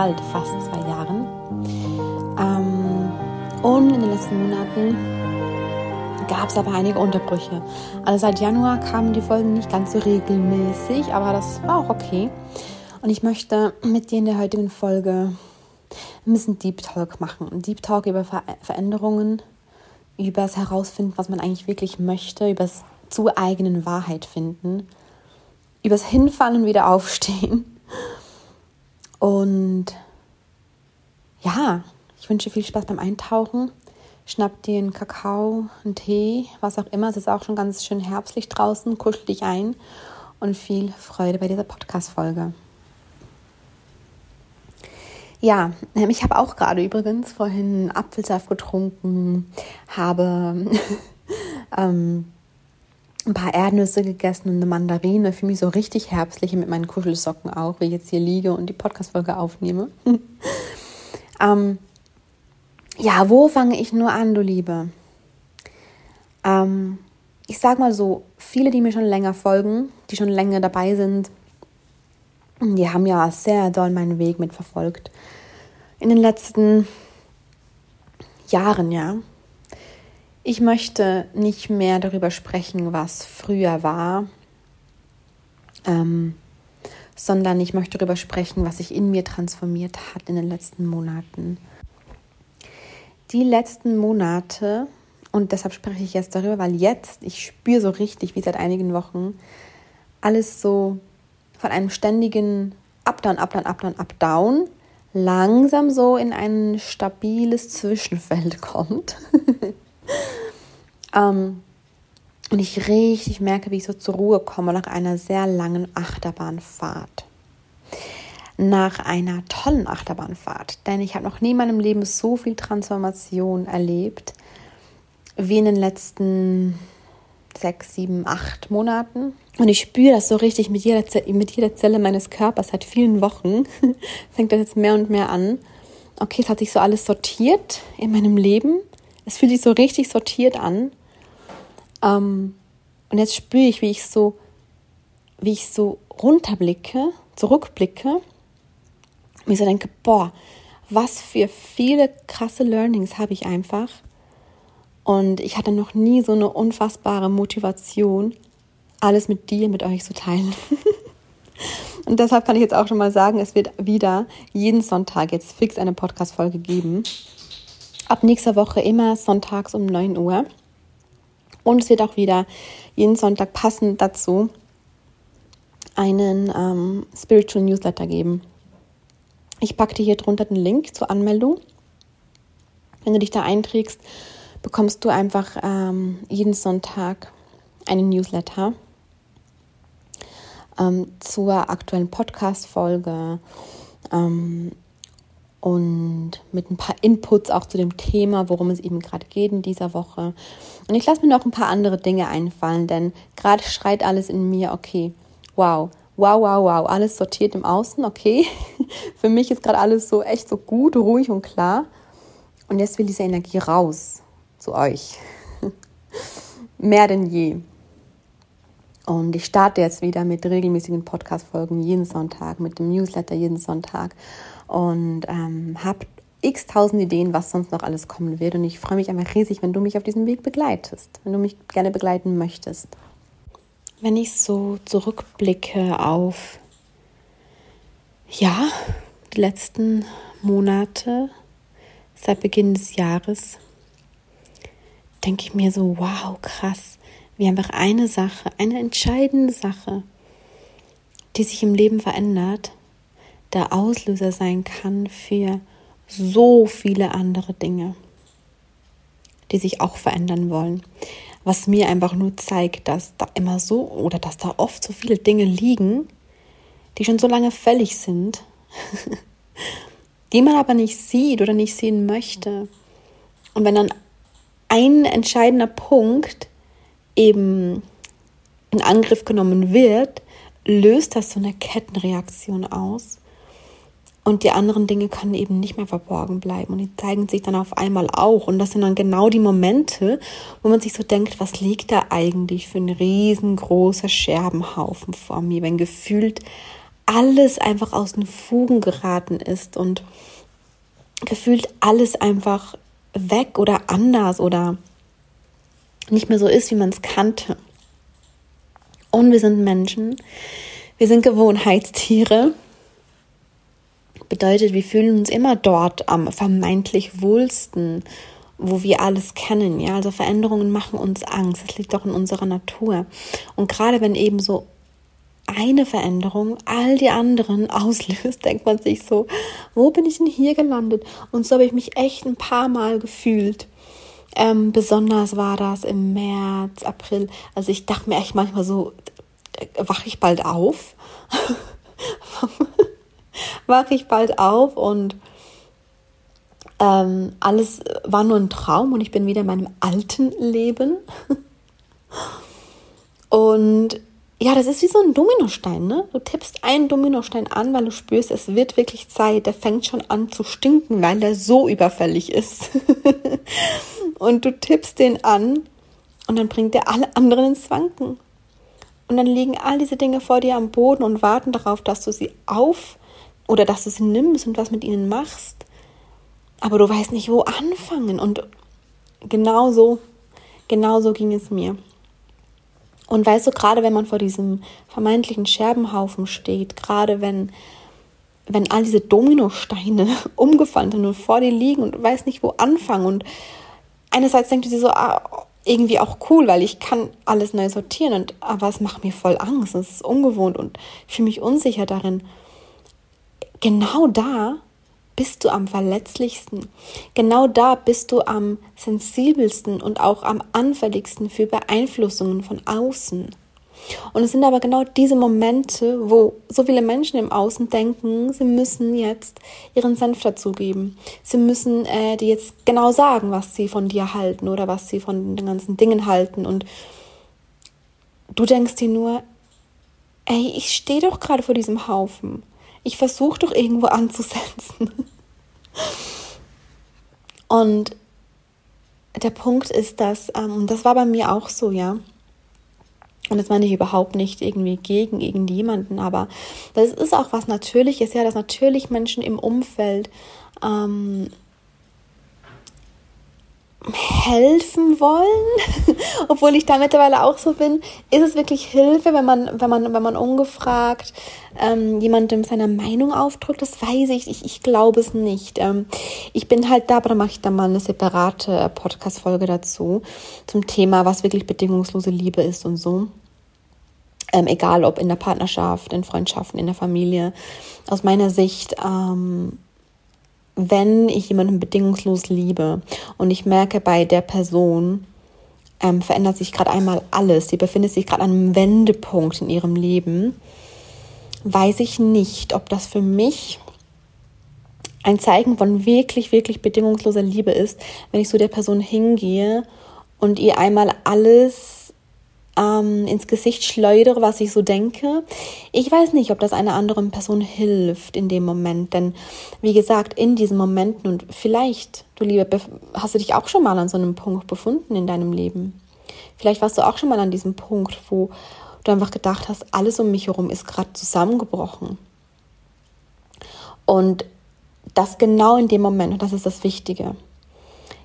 bald fast zwei Jahren. Ähm, und in den letzten Monaten gab es aber einige Unterbrüche. Also seit Januar kamen die Folgen nicht ganz so regelmäßig, aber das war auch okay. Und ich möchte mit dir in der heutigen Folge ein bisschen Deep Talk machen. Deep Talk über Ver Veränderungen, über das Herausfinden, was man eigentlich wirklich möchte, über das zu eigenen Wahrheit finden, über das Hinfallen und wieder aufstehen. Und ja, ich wünsche viel Spaß beim Eintauchen. Schnapp dir einen Kakao, einen Tee, was auch immer. Es ist auch schon ganz schön herbstlich draußen. Kuschel dich ein und viel Freude bei dieser Podcast-Folge. Ja, ähm, ich habe auch gerade übrigens vorhin Apfelsaft getrunken, habe ähm, ein paar Erdnüsse gegessen und eine Mandarine. Für mich so richtig herbstlich mit meinen Kuschelsocken auch, wie ich jetzt hier liege und die Podcast-Folge aufnehme. ähm, ja, wo fange ich nur an, du Liebe? Ähm, ich sag mal so, viele, die mir schon länger folgen, die schon länger dabei sind, die haben ja sehr doll meinen Weg mitverfolgt. In den letzten Jahren, ja. Ich möchte nicht mehr darüber sprechen, was früher war, ähm, sondern ich möchte darüber sprechen, was sich in mir transformiert hat in den letzten Monaten die letzten Monate, und deshalb spreche ich jetzt darüber, weil jetzt, ich spüre so richtig, wie seit einigen Wochen, alles so von einem ständigen Up-Down, Up-Down, Up-Down, Up-Down langsam so in ein stabiles Zwischenfeld kommt. ähm, und ich richtig merke, wie ich so zur Ruhe komme nach einer sehr langen Achterbahnfahrt nach einer tollen Achterbahnfahrt. Denn ich habe noch nie in meinem Leben so viel Transformation erlebt wie in den letzten sechs, sieben, acht Monaten. Und ich spüre das so richtig mit jeder, mit jeder Zelle meines Körpers seit vielen Wochen. Fängt das jetzt mehr und mehr an. Okay, es hat sich so alles sortiert in meinem Leben. Es fühlt sich so richtig sortiert an. Ähm, und jetzt spüre ich, wie ich so, wie ich so runterblicke, zurückblicke ich so denke, boah, was für viele krasse Learnings habe ich einfach. Und ich hatte noch nie so eine unfassbare Motivation, alles mit dir, mit euch zu teilen. Und deshalb kann ich jetzt auch schon mal sagen, es wird wieder jeden Sonntag jetzt fix eine Podcast-Folge geben. Ab nächster Woche immer sonntags um 9 Uhr. Und es wird auch wieder jeden Sonntag passend dazu einen ähm, Spiritual Newsletter geben. Ich packe dir hier drunter den Link zur Anmeldung. Wenn du dich da einträgst, bekommst du einfach ähm, jeden Sonntag einen Newsletter ähm, zur aktuellen Podcast-Folge ähm, und mit ein paar Inputs auch zu dem Thema, worum es eben gerade geht in dieser Woche. Und ich lasse mir noch ein paar andere Dinge einfallen, denn gerade schreit alles in mir, okay, wow, wow, wow, wow, alles sortiert im Außen, okay. Für mich ist gerade alles so echt so gut, ruhig und klar. Und jetzt will diese Energie raus zu euch. Mehr denn je. Und ich starte jetzt wieder mit regelmäßigen Podcast-Folgen jeden Sonntag, mit dem Newsletter jeden Sonntag und ähm, habe x tausend Ideen, was sonst noch alles kommen wird. Und ich freue mich einfach riesig, wenn du mich auf diesem Weg begleitest, wenn du mich gerne begleiten möchtest. Wenn ich so zurückblicke auf, ja, die letzten Monate seit Beginn des Jahres, denke ich mir so, wow, krass, wie einfach eine Sache, eine entscheidende Sache, die sich im Leben verändert, der Auslöser sein kann für so viele andere Dinge, die sich auch verändern wollen was mir einfach nur zeigt, dass da immer so oder dass da oft so viele Dinge liegen, die schon so lange fällig sind, die man aber nicht sieht oder nicht sehen möchte. Und wenn dann ein entscheidender Punkt eben in Angriff genommen wird, löst das so eine Kettenreaktion aus, Und die anderen Dinge können eben nicht mehr verborgen bleiben. Und die zeigen sich dann auf einmal auch. Und das sind dann genau die Momente, wo man sich so denkt, was liegt da eigentlich für ein riesengroßer Scherbenhaufen vor mir, wenn gefühlt alles einfach aus den Fugen geraten ist und gefühlt alles einfach weg oder anders oder nicht mehr so ist, wie man es kannte. Und wir sind Menschen, wir sind Gewohnheitstiere Bedeutet, wir fühlen uns immer dort am vermeintlich wohlsten, wo wir alles kennen. Ja, also Veränderungen machen uns Angst. Das liegt doch in unserer Natur. Und gerade wenn eben so eine Veränderung all die anderen auslöst, denkt man sich so, wo bin ich denn hier gelandet? Und so habe ich mich echt ein paar Mal gefühlt. Ähm, besonders war das im März, April. Also ich dachte mir echt manchmal so, äh, wache ich bald auf? wache ich bald auf und ähm, alles war nur ein Traum und ich bin wieder in meinem alten Leben. und ja, das ist wie so ein Dominostein, ne? Du tippst einen Dominostein an, weil du spürst, es wird wirklich Zeit. Der fängt schon an zu stinken, weil der so überfällig ist. und du tippst den an und dann bringt er alle anderen ins Wanken. Und dann liegen all diese Dinge vor dir am Boden und warten darauf, dass du sie auf oder dass du sie nimmst und was mit ihnen machst, aber du weißt nicht, wo anfangen. Und genauso, genauso ging es mir. Und weißt du, gerade wenn man vor diesem vermeintlichen Scherbenhaufen steht, gerade wenn, wenn all diese Dominosteine umgefallen sind und vor dir liegen und du weißt nicht, wo anfangen. Und einerseits denkst du dir so, ah, irgendwie auch cool, weil ich kann alles neu sortieren, und, aber es macht mir voll Angst, es ist ungewohnt und ich fühle mich unsicher darin genau da bist du am verletzlichsten. Genau da bist du am sensibelsten und auch am anfälligsten für Beeinflussungen von außen. Und es sind aber genau diese Momente, wo so viele Menschen im Außen denken, sie müssen jetzt ihren Senf dazugeben. Sie müssen äh, dir jetzt genau sagen, was sie von dir halten oder was sie von den ganzen Dingen halten. Und du denkst dir nur, ey, ich stehe doch gerade vor diesem Haufen. Ich versuche doch irgendwo anzusetzen. Und der Punkt ist, dass, ähm, das war bei mir auch so, ja. Und das meine ich überhaupt nicht irgendwie gegen irgendjemanden, aber das ist auch was Natürliches, ja, dass natürlich Menschen im Umfeld ähm, helfen wollen, obwohl ich da mittlerweile auch so bin, ist es wirklich Hilfe, wenn man, wenn man, wenn man ungefragt ähm, jemandem seine Meinung aufdrückt? Das weiß ich, ich, ich glaube es nicht. Ähm, ich bin halt da, aber da mache ich dann mal eine separate Podcast-Folge dazu zum Thema, was wirklich bedingungslose Liebe ist und so. Ähm, egal ob in der Partnerschaft, in Freundschaften, in der Familie. Aus meiner Sicht ähm, wenn ich jemanden bedingungslos liebe und ich merke bei der Person, ähm, verändert sich gerade einmal alles, sie befindet sich gerade an einem Wendepunkt in ihrem Leben, weiß ich nicht, ob das für mich ein Zeichen von wirklich, wirklich bedingungsloser Liebe ist, wenn ich so der Person hingehe und ihr einmal alles ähm, ins Gesicht schleudere, was ich so denke. Ich weiß nicht, ob das einer anderen Person hilft in dem Moment, denn wie gesagt, in diesen Momenten und vielleicht, du Liebe, hast du dich auch schon mal an so einem Punkt befunden in deinem Leben. Vielleicht warst du auch schon mal an diesem Punkt, wo du einfach gedacht hast, alles um mich herum ist gerade zusammengebrochen. Und das genau in dem Moment, und das ist das Wichtige,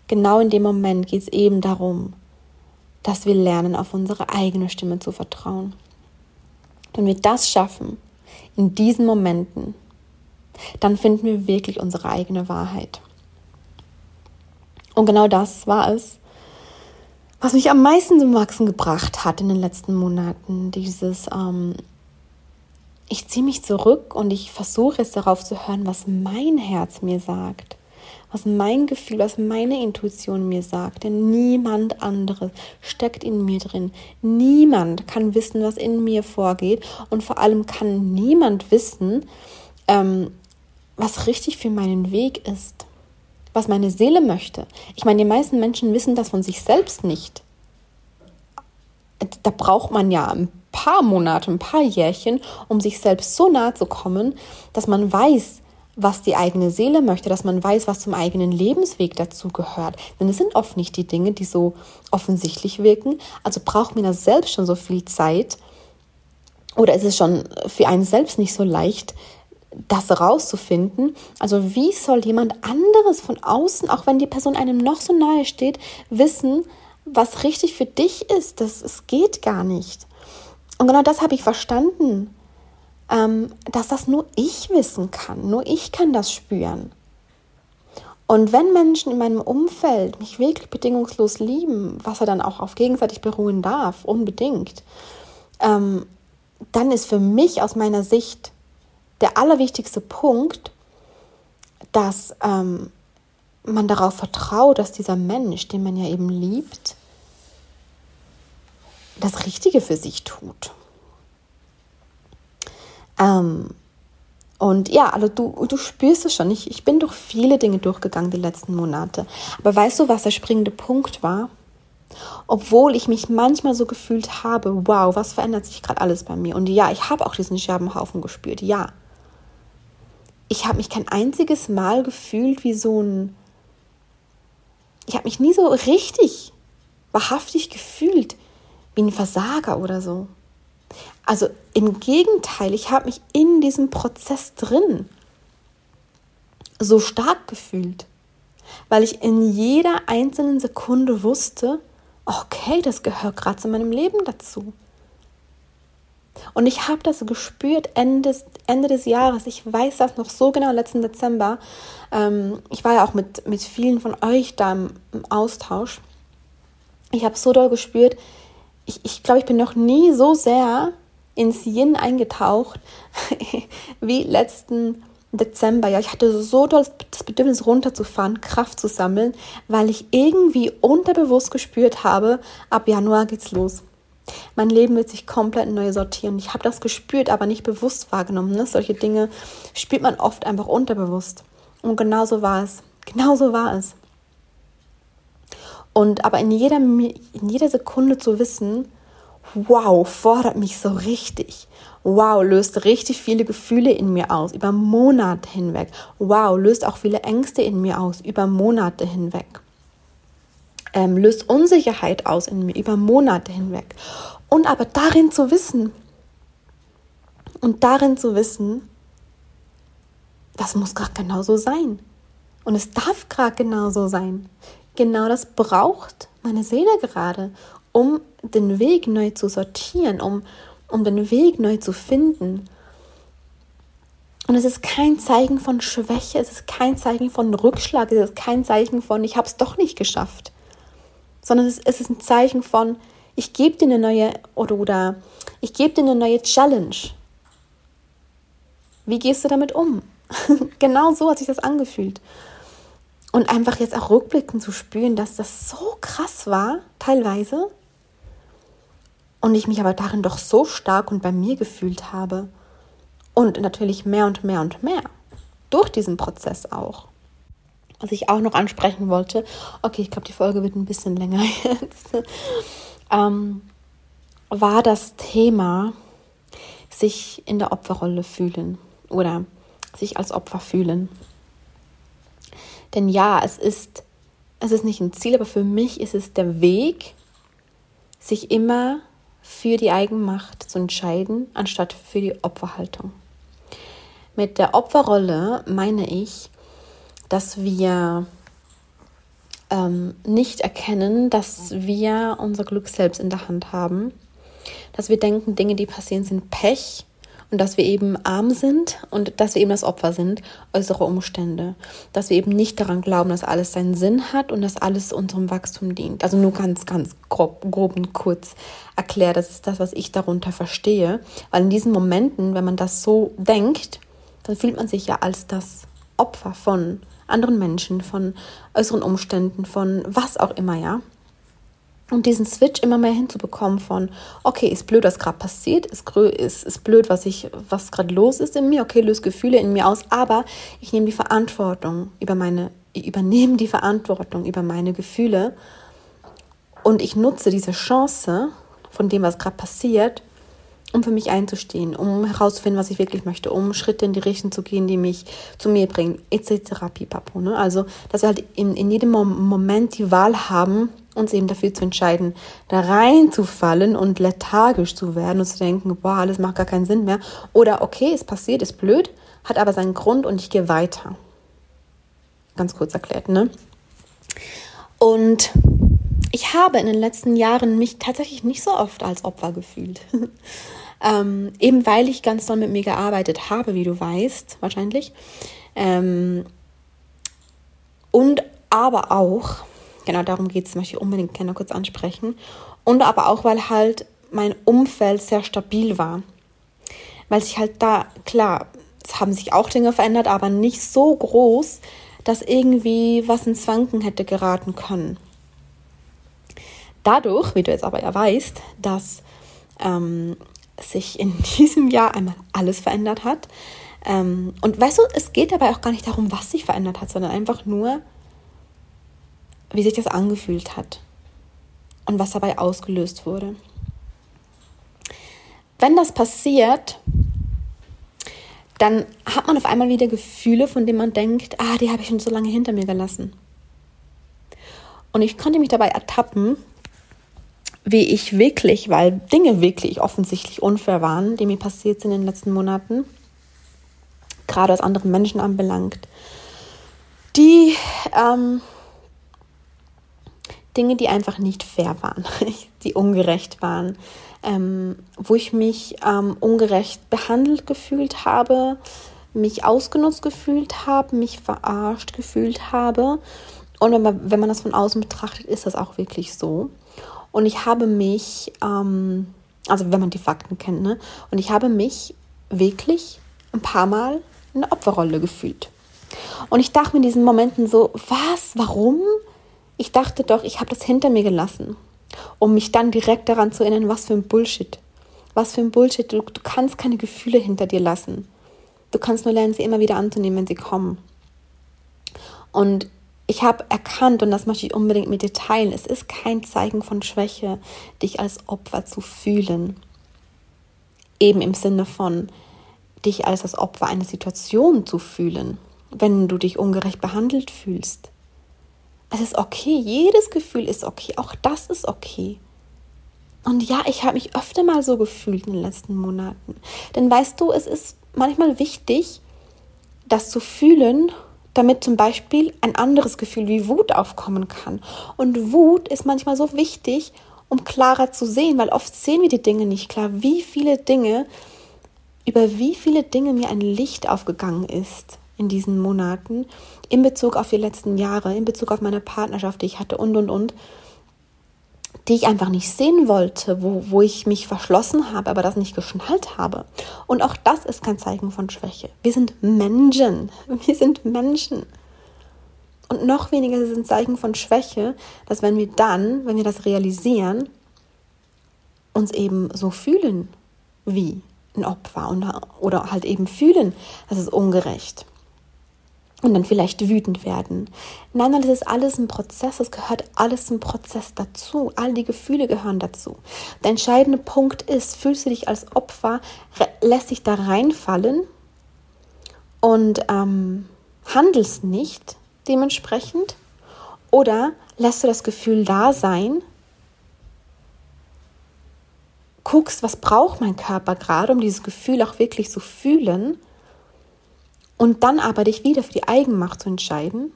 genau in dem Moment geht es eben darum, dass wir lernen, auf unsere eigene Stimme zu vertrauen. Wenn wir das schaffen, in diesen Momenten, dann finden wir wirklich unsere eigene Wahrheit. Und genau das war es, was mich am meisten zum Wachsen gebracht hat in den letzten Monaten. Dieses, ähm, ich ziehe mich zurück und ich versuche es darauf zu hören, was mein Herz mir sagt was mein Gefühl, was meine Intuition mir sagt. Denn niemand anderes steckt in mir drin. Niemand kann wissen, was in mir vorgeht. Und vor allem kann niemand wissen, ähm, was richtig für meinen Weg ist. Was meine Seele möchte. Ich meine, die meisten Menschen wissen das von sich selbst nicht. Da braucht man ja ein paar Monate, ein paar Jährchen, um sich selbst so nahe zu kommen, dass man weiß, was die eigene Seele möchte, dass man weiß, was zum eigenen Lebensweg dazu gehört. Denn es sind oft nicht die Dinge, die so offensichtlich wirken. Also braucht man da selbst schon so viel Zeit. Oder ist es schon für einen selbst nicht so leicht, das herauszufinden. Also wie soll jemand anderes von außen, auch wenn die Person einem noch so nahe steht, wissen, was richtig für dich ist? Das, es geht gar nicht. Und genau das habe ich verstanden ähm, dass das nur ich wissen kann. Nur ich kann das spüren. Und wenn Menschen in meinem Umfeld mich wirklich bedingungslos lieben, was er dann auch auf gegenseitig beruhen darf, unbedingt, ähm, dann ist für mich aus meiner Sicht der allerwichtigste Punkt, dass ähm, man darauf vertraut, dass dieser Mensch, den man ja eben liebt, das Richtige für sich tut. Ähm, und ja, also du, du spürst es schon. Ich, ich bin durch viele Dinge durchgegangen die letzten Monate. Aber weißt du, was der springende Punkt war? Obwohl ich mich manchmal so gefühlt habe, wow, was verändert sich gerade alles bei mir? Und ja, ich habe auch diesen Scherbenhaufen gespürt, ja. Ich habe mich kein einziges Mal gefühlt wie so ein... Ich habe mich nie so richtig, wahrhaftig gefühlt wie ein Versager oder so. Also im Gegenteil, ich habe mich in diesem Prozess drin so stark gefühlt, weil ich in jeder einzelnen Sekunde wusste, okay, das gehört gerade zu meinem Leben dazu. Und ich habe das gespürt Ende des, Ende des Jahres. Ich weiß das noch so genau, letzten Dezember. Ähm, ich war ja auch mit, mit vielen von euch da im, im Austausch. Ich habe so doll gespürt, ich, ich glaube, ich bin noch nie so sehr ins Yin eingetaucht wie letzten Dezember. Ja, ich hatte so doll das Bedürfnis runterzufahren, Kraft zu sammeln, weil ich irgendwie unterbewusst gespürt habe, ab Januar geht's los. Mein Leben wird sich komplett neu sortieren. Ich habe das gespürt, aber nicht bewusst wahrgenommen. Ne? Solche Dinge spürt man oft einfach unterbewusst. Und genau so war es. Genau so war es. Und aber in jeder, in jeder Sekunde zu wissen, wow, fordert mich so richtig. Wow, löst richtig viele Gefühle in mir aus, über Monate hinweg. Wow, löst auch viele Ängste in mir aus, über Monate hinweg. Ähm, löst Unsicherheit aus in mir, über Monate hinweg. Und aber darin zu wissen, und darin zu wissen, das muss gerade genauso sein. Und es darf gerade genauso sein. Genau das braucht meine Seele gerade, um den Weg neu zu sortieren, um, um den Weg neu zu finden. Und es ist kein Zeichen von Schwäche, es ist kein Zeichen von Rückschlag, es ist kein Zeichen von, ich habe es doch nicht geschafft, sondern es, es ist ein Zeichen von, ich gebe dir eine neue oder, oder ich gebe dir eine neue Challenge. Wie gehst du damit um? genau so hat sich das angefühlt. Und einfach jetzt auch rückblickend zu spüren, dass das so krass war, teilweise, und ich mich aber darin doch so stark und bei mir gefühlt habe. Und natürlich mehr und mehr und mehr. Durch diesen Prozess auch. Was ich auch noch ansprechen wollte, okay, ich glaube, die Folge wird ein bisschen länger jetzt, ähm, war das Thema sich in der Opferrolle fühlen oder sich als Opfer fühlen. Denn ja, es ist, es ist nicht ein Ziel, aber für mich ist es der Weg, sich immer für die Eigenmacht zu entscheiden, anstatt für die Opferhaltung. Mit der Opferrolle meine ich, dass wir ähm, nicht erkennen, dass wir unser Glück selbst in der Hand haben, dass wir denken, Dinge, die passieren, sind Pech und dass wir eben arm sind und dass wir eben das Opfer sind äußere Umstände. Dass wir eben nicht daran glauben, dass alles seinen Sinn hat und dass alles unserem Wachstum dient. Also nur ganz, ganz grob, grob und kurz erklärt. Das ist das, was ich darunter verstehe. Weil in diesen Momenten, wenn man das so denkt, dann fühlt man sich ja als das Opfer von anderen Menschen, von äußeren Umständen, von was auch immer, ja. Und diesen Switch immer mehr hinzubekommen von, okay, ist blöd, was gerade passiert, ist, ist, ist blöd, was ich, was gerade los ist in mir, okay, löst Gefühle in mir aus, aber ich nehme die Verantwortung über meine, ich übernehme die Verantwortung über meine Gefühle. Und ich nutze diese Chance von dem, was gerade passiert, um für mich einzustehen, um herauszufinden, was ich wirklich möchte, um Schritte in die Richtung zu gehen, die mich zu mir bringen, etc. Pipapo. Ne? Also, dass wir halt in, in jedem Moment die Wahl haben, uns eben dafür zu entscheiden, da reinzufallen und lethargisch zu werden und zu denken, boah, alles macht gar keinen Sinn mehr. Oder okay, es passiert, ist blöd, hat aber seinen Grund und ich gehe weiter. Ganz kurz erklärt, ne? Und ich habe in den letzten Jahren mich tatsächlich nicht so oft als Opfer gefühlt. ähm, eben weil ich ganz doll mit mir gearbeitet habe, wie du weißt, wahrscheinlich. Ähm, und aber auch, genau darum geht es, möchte ich unbedingt gerne kurz ansprechen. Und aber auch, weil halt mein Umfeld sehr stabil war. Weil sich halt da, klar, es haben sich auch Dinge verändert, aber nicht so groß, dass irgendwie was ins Wanken hätte geraten können. Dadurch, wie du jetzt aber ja weißt, dass ähm, sich in diesem Jahr einmal alles verändert hat. Ähm, und weißt du, es geht dabei auch gar nicht darum, was sich verändert hat, sondern einfach nur, wie sich das angefühlt hat und was dabei ausgelöst wurde. Wenn das passiert, dann hat man auf einmal wieder Gefühle, von denen man denkt, ah, die habe ich schon so lange hinter mir gelassen. Und ich konnte mich dabei ertappen, wie ich wirklich, weil Dinge wirklich offensichtlich unfair waren, die mir passiert sind in den letzten Monaten, gerade was andere Menschen anbelangt, die ähm, Dinge, die einfach nicht fair waren, die ungerecht waren, ähm, wo ich mich ähm, ungerecht behandelt gefühlt habe, mich ausgenutzt gefühlt habe, mich verarscht gefühlt habe. Und wenn man, wenn man das von außen betrachtet, ist das auch wirklich so. Und ich habe mich, ähm, also wenn man die Fakten kennt, ne? Und ich habe mich wirklich ein paar Mal in der Opferrolle gefühlt. Und ich dachte mir in diesen Momenten so, was, warum? Ich dachte doch, ich habe das hinter mir gelassen, um mich dann direkt daran zu erinnern, was für ein Bullshit. Was für ein Bullshit. Du, du kannst keine Gefühle hinter dir lassen. Du kannst nur lernen, sie immer wieder anzunehmen, wenn sie kommen. Und ich habe erkannt, und das möchte ich unbedingt mit dir teilen, es ist kein Zeichen von Schwäche, dich als Opfer zu fühlen. Eben im Sinne von, dich als das Opfer einer Situation zu fühlen, wenn du dich ungerecht behandelt fühlst. Es ist okay, jedes Gefühl ist okay, auch das ist okay. Und ja, ich habe mich öfter mal so gefühlt in den letzten Monaten. Denn weißt du, es ist manchmal wichtig, das zu fühlen damit zum Beispiel ein anderes Gefühl wie Wut aufkommen kann. Und Wut ist manchmal so wichtig, um klarer zu sehen, weil oft sehen wir die Dinge nicht klar, wie viele Dinge, über wie viele Dinge mir ein Licht aufgegangen ist in diesen Monaten in Bezug auf die letzten Jahre, in Bezug auf meine Partnerschaft, die ich hatte und und und die ich einfach nicht sehen wollte, wo, wo ich mich verschlossen habe, aber das nicht geschnallt habe. Und auch das ist kein Zeichen von Schwäche. Wir sind Menschen. Wir sind Menschen. Und noch weniger ein Zeichen von Schwäche, dass wenn wir dann, wenn wir das realisieren, uns eben so fühlen wie ein Opfer oder halt eben fühlen, das ist ungerecht und dann vielleicht wütend werden. Nein, nein, das ist alles ein Prozess, das gehört alles zum Prozess dazu. All die Gefühle gehören dazu. Der entscheidende Punkt ist, fühlst du dich als Opfer, lässt dich da reinfallen und ähm, handelst nicht dementsprechend oder lässt du das Gefühl da sein, guckst, was braucht mein Körper gerade, um dieses Gefühl auch wirklich zu fühlen und dann aber dich wieder für die Eigenmacht zu entscheiden,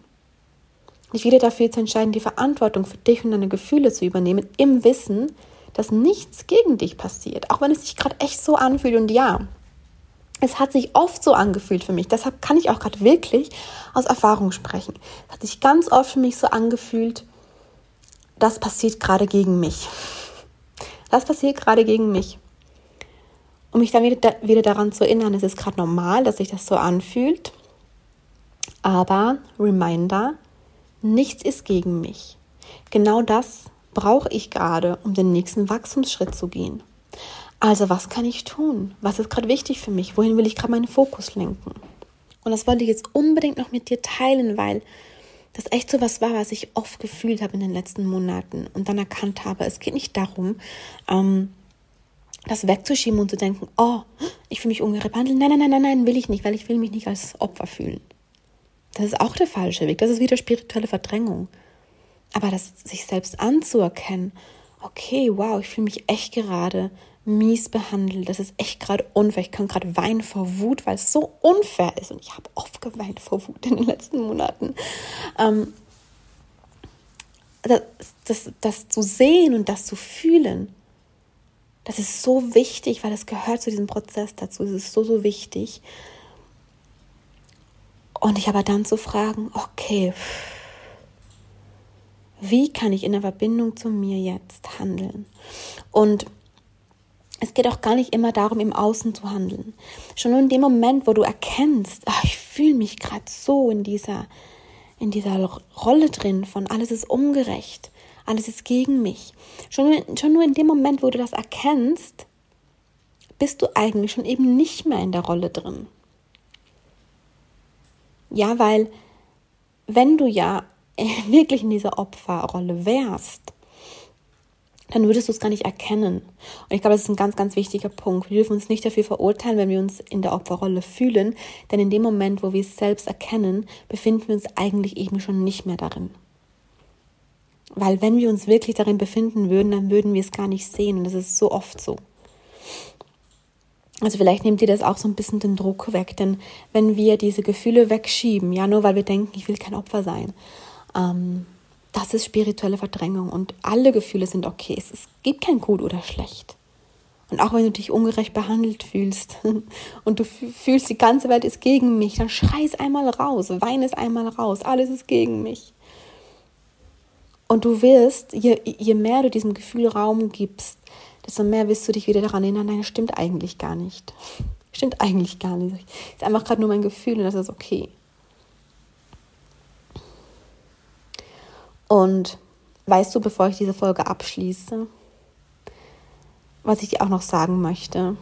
dich wieder dafür zu entscheiden, die Verantwortung für dich und deine Gefühle zu übernehmen, im Wissen, dass nichts gegen dich passiert, auch wenn es sich gerade echt so anfühlt und ja, es hat sich oft so angefühlt für mich. Deshalb kann ich auch gerade wirklich aus Erfahrung sprechen. Es hat sich ganz oft für mich so angefühlt, das passiert gerade gegen mich. Das passiert gerade gegen mich um mich dann wieder, wieder daran zu erinnern, es ist gerade normal, dass sich das so anfühlt. Aber Reminder, nichts ist gegen mich. Genau das brauche ich gerade, um den nächsten Wachstumsschritt zu gehen. Also was kann ich tun? Was ist gerade wichtig für mich? Wohin will ich gerade meinen Fokus lenken? Und das wollte ich jetzt unbedingt noch mit dir teilen, weil das echt so was war, was ich oft gefühlt habe in den letzten Monaten und dann erkannt habe, es geht nicht darum, ähm, das wegzuschieben und zu denken, oh, ich fühle mich ungerecht behandelt. Nein, nein, nein, nein, nein, will ich nicht, weil ich will mich nicht als Opfer fühlen. Das ist auch der falsche Weg. Das ist wieder spirituelle Verdrängung. Aber das sich selbst anzuerkennen, okay, wow, ich fühle mich echt gerade mies behandelt. Das ist echt gerade unfair. Ich kann gerade weinen vor Wut, weil es so unfair ist. Und ich habe oft geweint vor Wut in den letzten Monaten. Ähm, das, das, das zu sehen und das zu fühlen, das ist so wichtig, weil es gehört zu diesem Prozess dazu. Es ist so, so wichtig. Und ich aber dann zu fragen, okay, wie kann ich in der Verbindung zu mir jetzt handeln? Und es geht auch gar nicht immer darum, im Außen zu handeln. Schon nur in dem Moment, wo du erkennst, ach, ich fühle mich gerade so in dieser, in dieser Rolle drin von alles ist ungerecht, alles ist gegen mich. Schon schon nur in dem Moment, wo du das erkennst, bist du eigentlich schon eben nicht mehr in der Rolle drin. Ja, weil wenn du ja wirklich in dieser Opferrolle wärst, dann würdest du es gar nicht erkennen. Und ich glaube, das ist ein ganz, ganz wichtiger Punkt. Wir dürfen uns nicht dafür verurteilen, wenn wir uns in der Opferrolle fühlen, denn in dem Moment, wo wir es selbst erkennen, befinden wir uns eigentlich eben schon nicht mehr darin. Weil wenn wir uns wirklich darin befinden würden, dann würden wir es gar nicht sehen. Und das ist so oft so. Also vielleicht nehmt ihr das auch so ein bisschen den Druck weg, denn wenn wir diese Gefühle wegschieben, ja, nur weil wir denken, ich will kein Opfer sein, ähm, das ist spirituelle Verdrängung und alle Gefühle sind okay. Es, es gibt kein gut oder schlecht. Und auch wenn du dich ungerecht behandelt fühlst und du fühlst, die ganze Welt ist gegen mich, dann schrei es einmal raus, weine es einmal raus, alles ist gegen mich. Und du wirst, je, je mehr du diesem Gefühl Raum gibst, desto mehr wirst du dich wieder daran erinnern, nein, das stimmt eigentlich gar nicht. Stimmt eigentlich gar nicht. Ist einfach gerade nur mein Gefühl und das ist okay. Und weißt du, bevor ich diese Folge abschließe, was ich dir auch noch sagen möchte?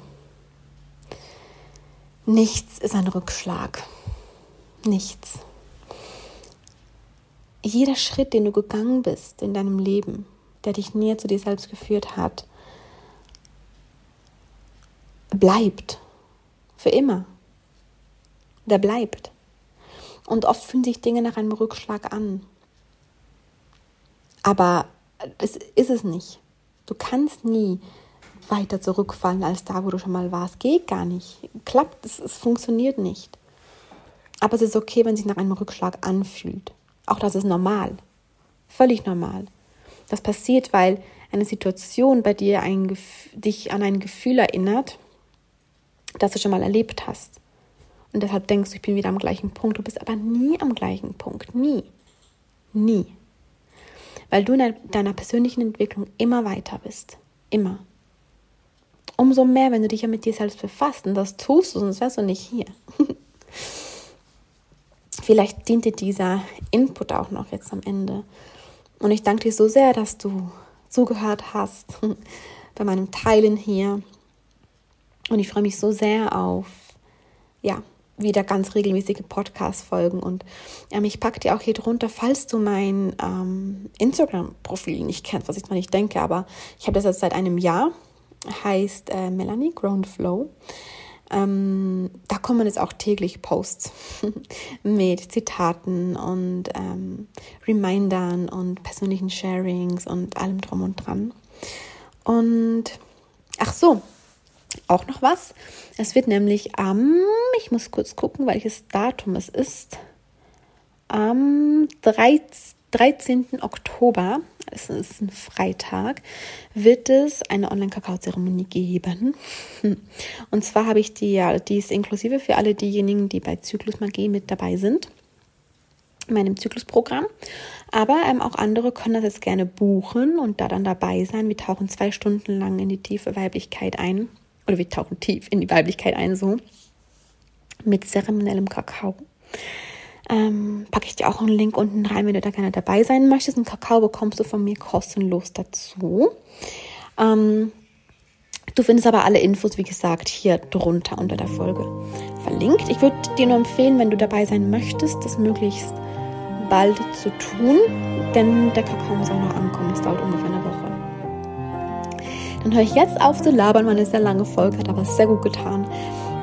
Nichts ist ein Rückschlag. Nichts. Jeder Schritt, den du gegangen bist in deinem Leben, der dich näher zu dir selbst geführt hat, bleibt. Für immer. Der bleibt. Und oft fühlen sich Dinge nach einem Rückschlag an. Aber das ist es nicht. Du kannst nie weiter zurückfallen als da, wo du schon mal warst. Geht gar nicht. Klappt, es, es funktioniert nicht. Aber es ist okay, wenn sich nach einem Rückschlag anfühlt. Auch das ist normal. Völlig normal. Das passiert, weil eine Situation bei dir ein, dich an ein Gefühl erinnert, das du schon mal erlebt hast. Und deshalb denkst du, ich bin wieder am gleichen Punkt. Du bist aber nie am gleichen Punkt. Nie. Nie weil du in deiner persönlichen Entwicklung immer weiter bist. Immer. Umso mehr, wenn du dich ja mit dir selbst befasst und das tust du, sonst wärst du nicht hier. Vielleicht dient dir dieser Input auch noch jetzt am Ende. Und ich danke dir so sehr, dass du zugehört hast bei meinem Teilen hier. Und ich freue mich so sehr auf, ja, wieder ganz regelmäßige Podcast-Folgen. Und ähm, ich packe dir auch hier drunter, falls du mein ähm, Instagram-Profil nicht kennst, was ich mal nicht denke, aber ich habe das jetzt seit einem Jahr, heißt äh, Melanie Ground Flow. Ähm, da kommen jetzt auch täglich Posts mit Zitaten und ähm, Remindern und persönlichen Sharings und allem drum und dran. Und ach so, auch noch was. Es wird nämlich am, ich muss kurz gucken, welches Datum es ist, am 13. Oktober, es ist ein Freitag, wird es eine Online-Kakao-Zeremonie geben. Und zwar habe ich die, ja, die ist inklusive für alle diejenigen, die bei Zyklus Magie mit dabei sind in meinem Zyklusprogramm. Aber ähm, auch andere können das jetzt gerne buchen und da dann dabei sein. Wir tauchen zwei Stunden lang in die tiefe Weiblichkeit ein oder wir tauchen tief in die Weiblichkeit ein, so mit zeremoniellem Kakao. Ähm, packe ich dir auch einen Link unten rein, wenn du da gerne dabei sein möchtest. Einen Kakao bekommst du von mir kostenlos dazu. Ähm, du findest aber alle Infos, wie gesagt, hier drunter unter der Folge verlinkt. Ich würde dir nur empfehlen, wenn du dabei sein möchtest, das möglichst bald zu tun, denn der Kakao muss auch noch ankommen. Es dauert ungefähr eine Woche dann höre ich jetzt auf zu labern, weil eine sehr lange Folge hat aber sehr gut getan.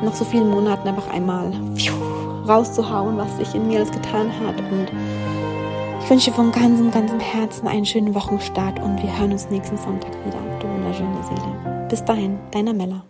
Nach so vielen Monaten einfach einmal rauszuhauen, was sich in mir alles getan hat. Und ich wünsche von ganzem, ganzem Herzen einen schönen Wochenstart und wir hören uns nächsten Sonntag wieder. Du wunderschöne Seele. Bis dahin, deiner Mella.